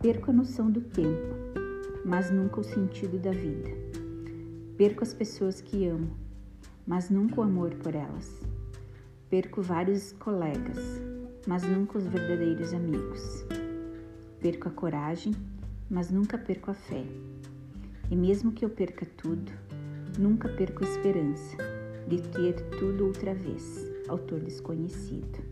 Perco a noção do tempo, mas nunca o sentido da vida. Perco as pessoas que amo, mas nunca o amor por elas. Perco vários colegas, mas nunca os verdadeiros amigos. Perco a coragem, mas nunca perco a fé. E mesmo que eu perca tudo, nunca perco a esperança de ter tudo outra vez. Autor desconhecido.